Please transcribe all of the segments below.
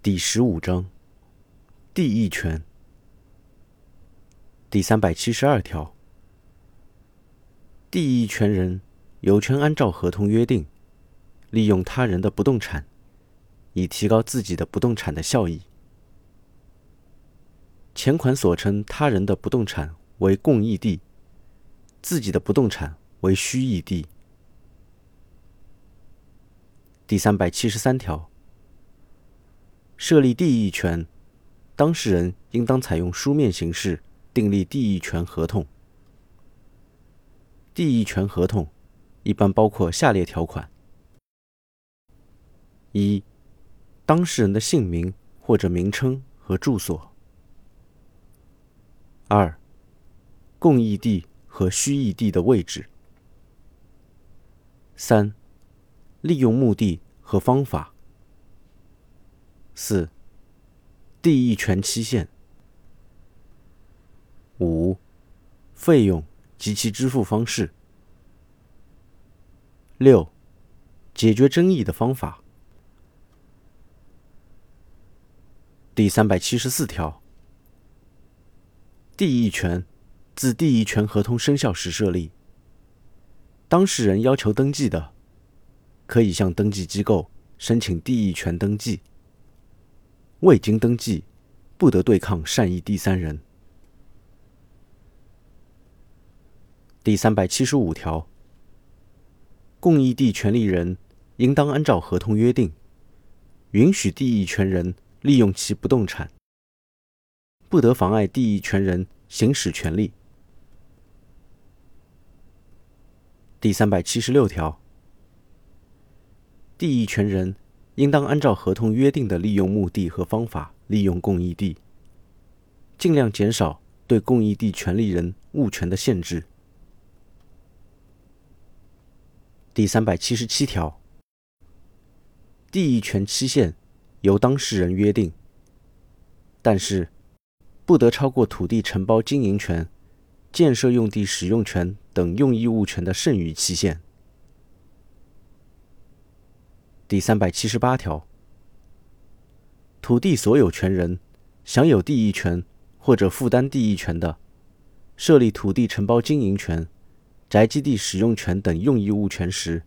第十五章地役权第三百七十二条，地役权人有权按照合同约定，利用他人的不动产，以提高自己的不动产的效益。前款所称他人的不动产为共益地，自己的不动产为虚益地。第三百七十三条，设立地役权，当事人应当采用书面形式订立地役权合同。地役权合同一般包括下列条款：一、当事人的姓名或者名称和住所；二、共役地和需役地的位置；三、利用目的和方法。四、地役权期限。五、费用及其支付方式。六、解决争议的方法。第三百七十四条，地役权自地役权合同生效时设立。当事人要求登记的，可以向登记机构申请地役权登记。未经登记，不得对抗善意第三人。第三百七十五条，共益地权利人应当按照合同约定，允许地役权人利用其不动产，不得妨碍地役权人行使权利。第三百七十六条。地役权人应当按照合同约定的利用目的和方法利用共益地，尽量减少对共益地权利人物权的限制。第三百七十七条，地役权期限由当事人约定，但是不得超过土地承包经营权、建设用地使用权等用益物权的剩余期限。第三百七十八条，土地所有权人享有地役权或者负担地役权的，设立土地承包经营权、宅基地使用权等用益物权时，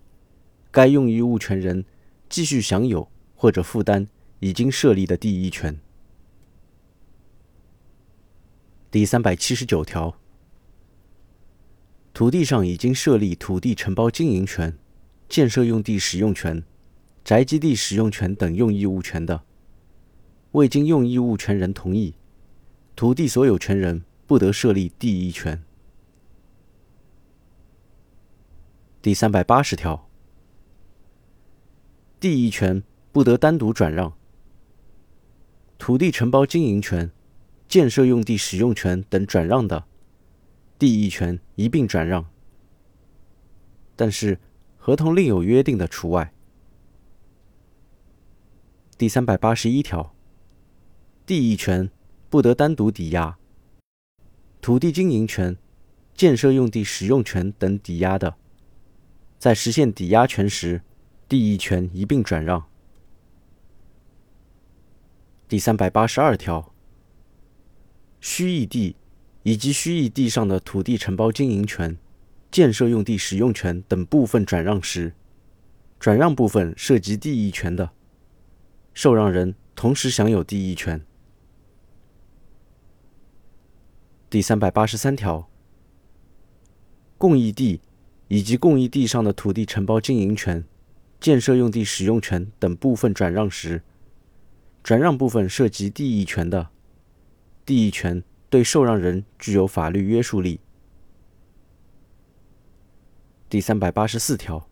该用益物权人继续享有或者负担已经设立的地役权。第三百七十九条，土地上已经设立土地承包经营权、建设用地使用权。宅基地使用权等用益物权的，未经用益物权人同意，土地所有权人不得设立地役权。第三百八十条，地役权不得单独转让，土地承包经营权、建设用地使用权等转让的，地役权一并转让，但是合同另有约定的除外。第三百八十一条，地役权不得单独抵押，土地经营权、建设用地使用权等抵押的，在实现抵押权时，地役权一并转让。第三百八十二条，虚役地以及虚役地上的土地承包经营权、建设用地使用权等部分转让时，转让部分涉及地役权的。受让人同时享有地役权。第三百八十三条，共益地以及共益地上的土地承包经营权、建设用地使用权等部分转让时，转让部分涉及地役权的，地役权对受让人具有法律约束力。第三百八十四条，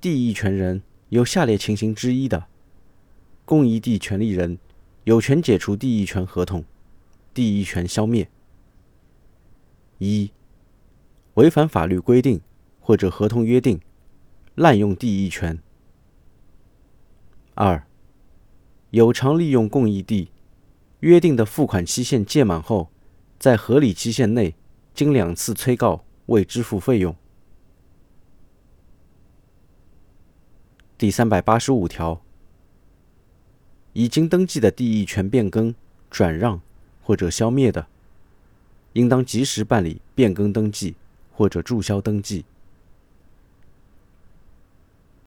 地役权人。有下列情形之一的，共益地权利人有权解除地役权合同，地役权消灭：一、违反法律规定或者合同约定，滥用地役权；二、有偿利用共益地，约定的付款期限届满后，在合理期限内经两次催告未支付费用。第三百八十五条，已经登记的地役权变更、转让或者消灭的，应当及时办理变更登记或者注销登记。